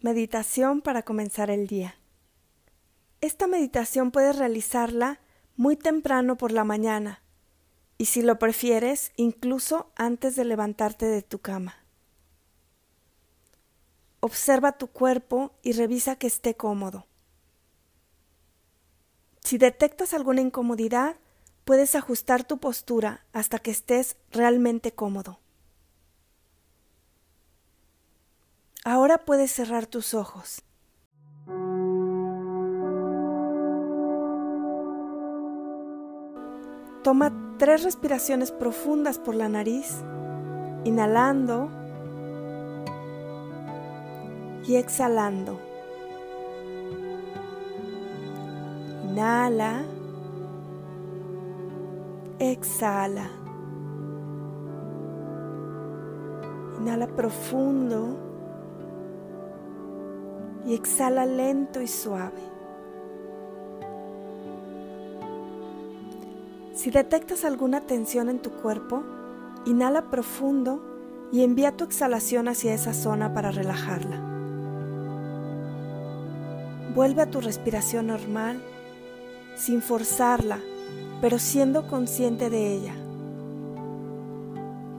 Meditación para comenzar el día. Esta meditación puedes realizarla muy temprano por la mañana y si lo prefieres, incluso antes de levantarte de tu cama. Observa tu cuerpo y revisa que esté cómodo. Si detectas alguna incomodidad, puedes ajustar tu postura hasta que estés realmente cómodo. Ahora puedes cerrar tus ojos. Toma tres respiraciones profundas por la nariz, inhalando y exhalando. Inhala, exhala. Inhala profundo y exhala lento y suave. Si detectas alguna tensión en tu cuerpo, inhala profundo y envía tu exhalación hacia esa zona para relajarla. Vuelve a tu respiración normal, sin forzarla, pero siendo consciente de ella.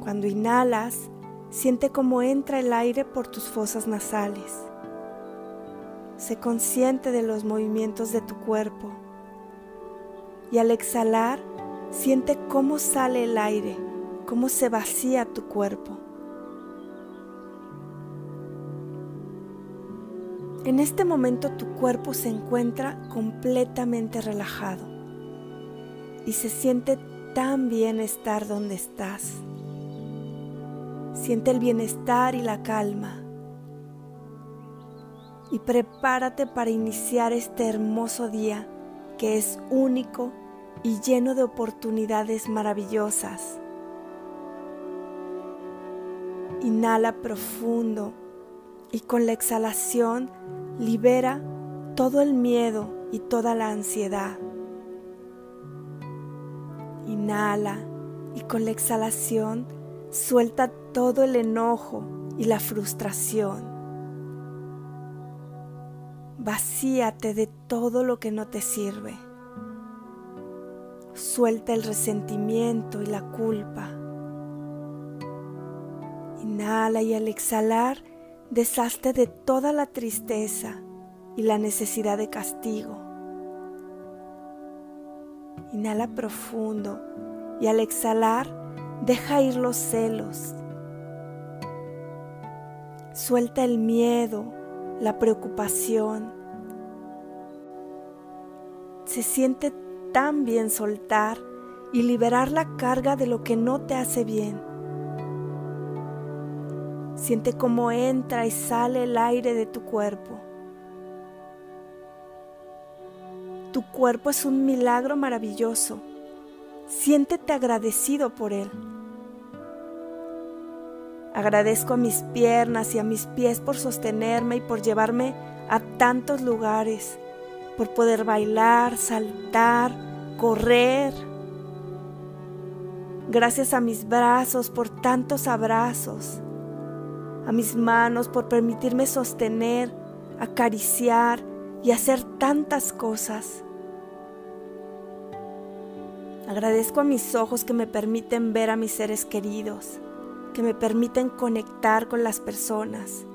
Cuando inhalas, siente cómo entra el aire por tus fosas nasales. Sé consciente de los movimientos de tu cuerpo y al exhalar siente cómo sale el aire, cómo se vacía tu cuerpo. En este momento tu cuerpo se encuentra completamente relajado y se siente tan bien estar donde estás. Siente el bienestar y la calma y prepárate para iniciar este hermoso día que es único y lleno de oportunidades maravillosas. Inhala profundo y con la exhalación libera todo el miedo y toda la ansiedad. Inhala y con la exhalación suelta todo el enojo y la frustración. Vacíate de todo lo que no te sirve. Suelta el resentimiento y la culpa. Inhala y al exhalar, deshazte de toda la tristeza y la necesidad de castigo. Inhala profundo y al exhalar, deja ir los celos. Suelta el miedo, la preocupación, se siente tan bien soltar y liberar la carga de lo que no te hace bien. Siente cómo entra y sale el aire de tu cuerpo. Tu cuerpo es un milagro maravilloso. Siéntete agradecido por él. Agradezco a mis piernas y a mis pies por sostenerme y por llevarme a tantos lugares por poder bailar, saltar, correr. Gracias a mis brazos por tantos abrazos, a mis manos por permitirme sostener, acariciar y hacer tantas cosas. Agradezco a mis ojos que me permiten ver a mis seres queridos, que me permiten conectar con las personas,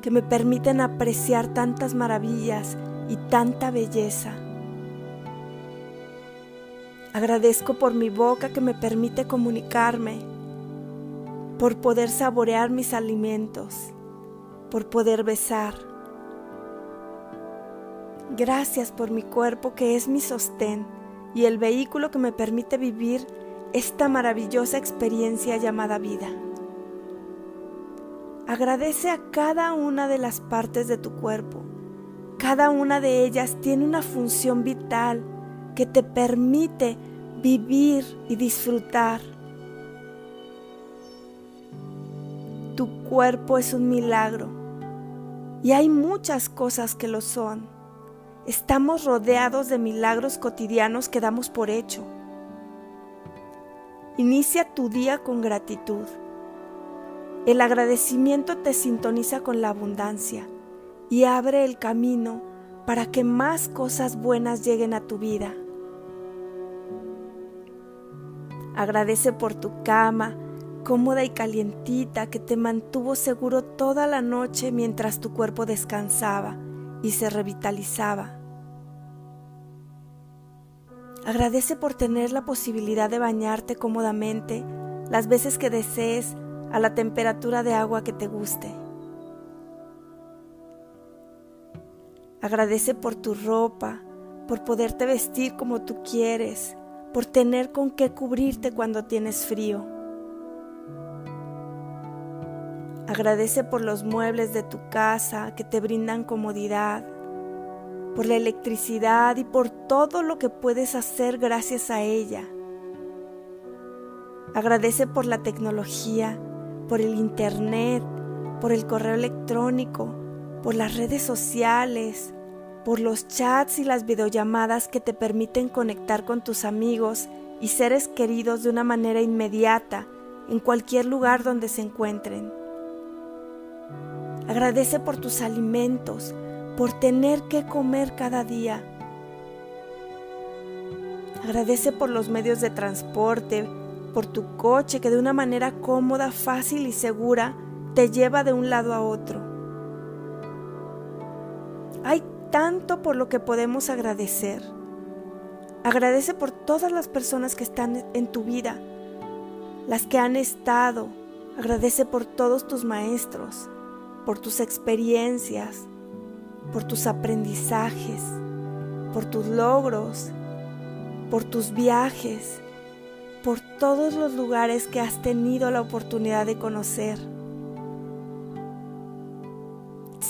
que me permiten apreciar tantas maravillas y tanta belleza. Agradezco por mi boca que me permite comunicarme, por poder saborear mis alimentos, por poder besar. Gracias por mi cuerpo que es mi sostén y el vehículo que me permite vivir esta maravillosa experiencia llamada vida. Agradece a cada una de las partes de tu cuerpo cada una de ellas tiene una función vital que te permite vivir y disfrutar. Tu cuerpo es un milagro y hay muchas cosas que lo son. Estamos rodeados de milagros cotidianos que damos por hecho. Inicia tu día con gratitud. El agradecimiento te sintoniza con la abundancia y abre el camino para que más cosas buenas lleguen a tu vida. Agradece por tu cama, cómoda y calientita, que te mantuvo seguro toda la noche mientras tu cuerpo descansaba y se revitalizaba. Agradece por tener la posibilidad de bañarte cómodamente las veces que desees a la temperatura de agua que te guste. Agradece por tu ropa, por poderte vestir como tú quieres, por tener con qué cubrirte cuando tienes frío. Agradece por los muebles de tu casa que te brindan comodidad, por la electricidad y por todo lo que puedes hacer gracias a ella. Agradece por la tecnología, por el Internet, por el correo electrónico, por las redes sociales, por los chats y las videollamadas que te permiten conectar con tus amigos y seres queridos de una manera inmediata en cualquier lugar donde se encuentren. Agradece por tus alimentos, por tener que comer cada día. Agradece por los medios de transporte, por tu coche que de una manera cómoda, fácil y segura te lleva de un lado a otro. Hay tanto por lo que podemos agradecer. Agradece por todas las personas que están en tu vida, las que han estado. Agradece por todos tus maestros, por tus experiencias, por tus aprendizajes, por tus logros, por tus viajes, por todos los lugares que has tenido la oportunidad de conocer.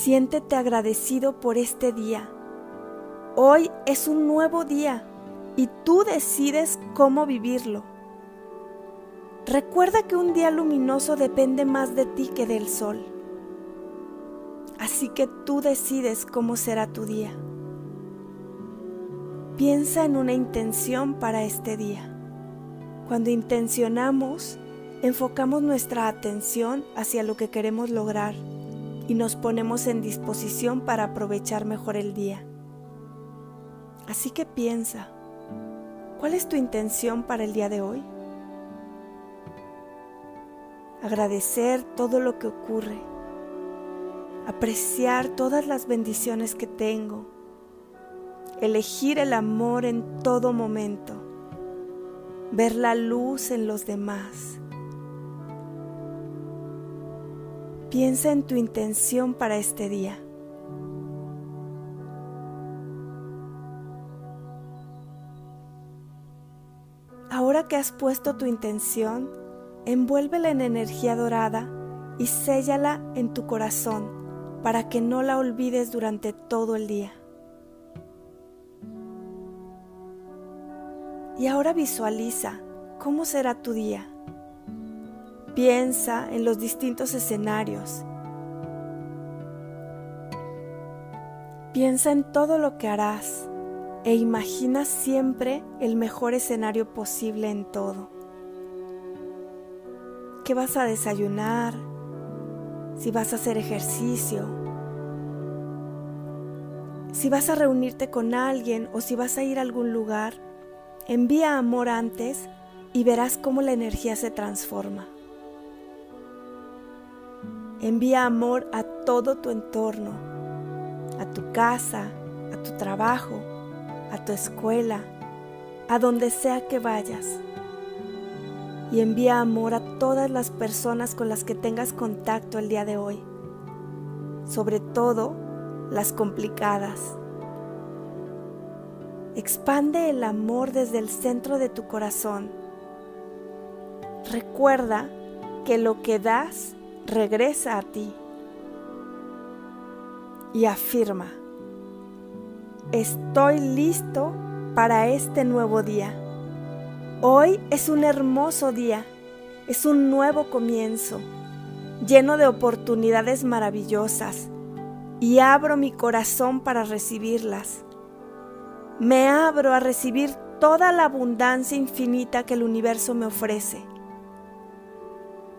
Siéntete agradecido por este día. Hoy es un nuevo día y tú decides cómo vivirlo. Recuerda que un día luminoso depende más de ti que del sol. Así que tú decides cómo será tu día. Piensa en una intención para este día. Cuando intencionamos, enfocamos nuestra atención hacia lo que queremos lograr y nos ponemos en disposición para aprovechar mejor el día. Así que piensa, ¿cuál es tu intención para el día de hoy? Agradecer todo lo que ocurre apreciar todas las bendiciones que tengo, elegir el amor en todo momento, ver la luz en los demás. Piensa en tu intención para este día. Ahora que has puesto tu intención, envuélvela en energía dorada y séllala en tu corazón para que no la olvides durante todo el día. Y ahora visualiza cómo será tu día. Piensa en los distintos escenarios. Piensa en todo lo que harás e imagina siempre el mejor escenario posible en todo. ¿Qué vas a desayunar? si vas a hacer ejercicio, si vas a reunirte con alguien o si vas a ir a algún lugar, envía amor antes y verás cómo la energía se transforma. Envía amor a todo tu entorno, a tu casa, a tu trabajo, a tu escuela, a donde sea que vayas y envía amor a todas las personas con las que tengas contacto el día de hoy, sobre todo las complicadas. Expande el amor desde el centro de tu corazón. Recuerda que lo que das regresa a ti. Y afirma, estoy listo para este nuevo día. Hoy es un hermoso día, es un nuevo comienzo, lleno de oportunidades maravillosas, y abro mi corazón para recibirlas. Me abro a recibir toda la abundancia infinita que el universo me ofrece.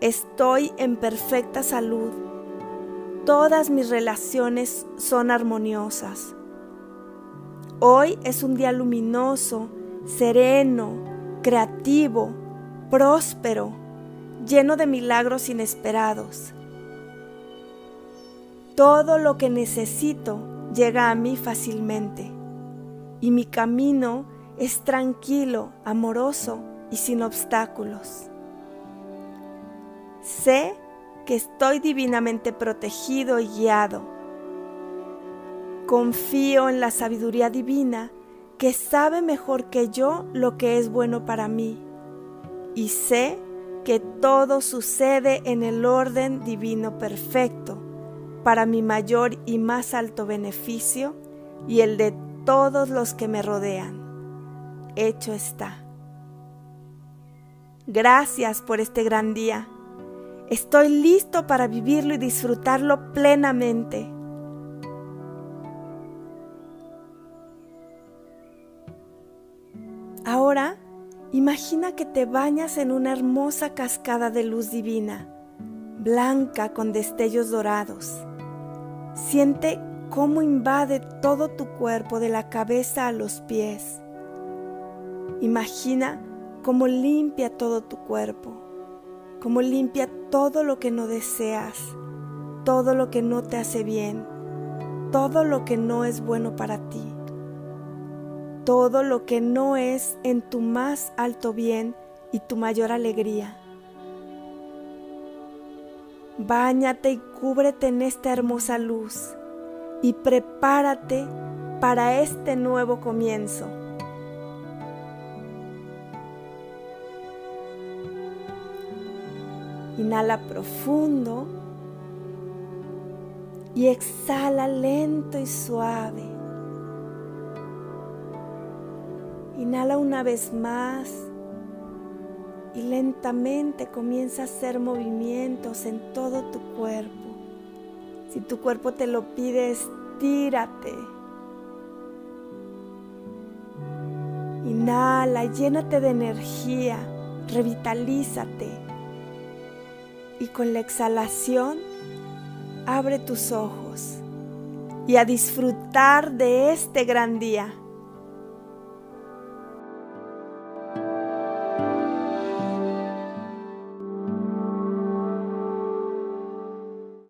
Estoy en perfecta salud. todas mis relaciones son armoniosas. Hoy es un día luminoso, sereno, creativo, próspero, lleno de milagros inesperados. Todo lo que necesito llega a mí fácilmente y mi camino es tranquilo, amoroso y sin obstáculos. Sé que estoy divinamente protegido y guiado. Confío en la sabiduría divina que sabe mejor que yo lo que es bueno para mí y sé que todo sucede en el orden divino perfecto para mi mayor y más alto beneficio y el de todos los que me rodean. Hecho está. Gracias por este gran día. Estoy listo para vivirlo y disfrutarlo plenamente. Ahora, imagina que te bañas en una hermosa cascada de luz divina, blanca con destellos dorados. Siente cómo invade todo tu cuerpo de la cabeza a los pies. Imagina cómo limpia todo tu cuerpo, cómo limpia todo lo que no deseas, todo lo que no te hace bien, todo lo que no es bueno para ti, todo lo que no es en tu más alto bien y tu mayor alegría. Báñate y cúbrete en esta hermosa luz y prepárate para este nuevo comienzo. Inhala profundo y exhala lento y suave. Inhala una vez más y lentamente comienza a hacer movimientos en todo tu cuerpo. Si tu cuerpo te lo pide, estírate. Inhala, llénate de energía, revitalízate. Y con la exhalación, abre tus ojos y a disfrutar de este gran día.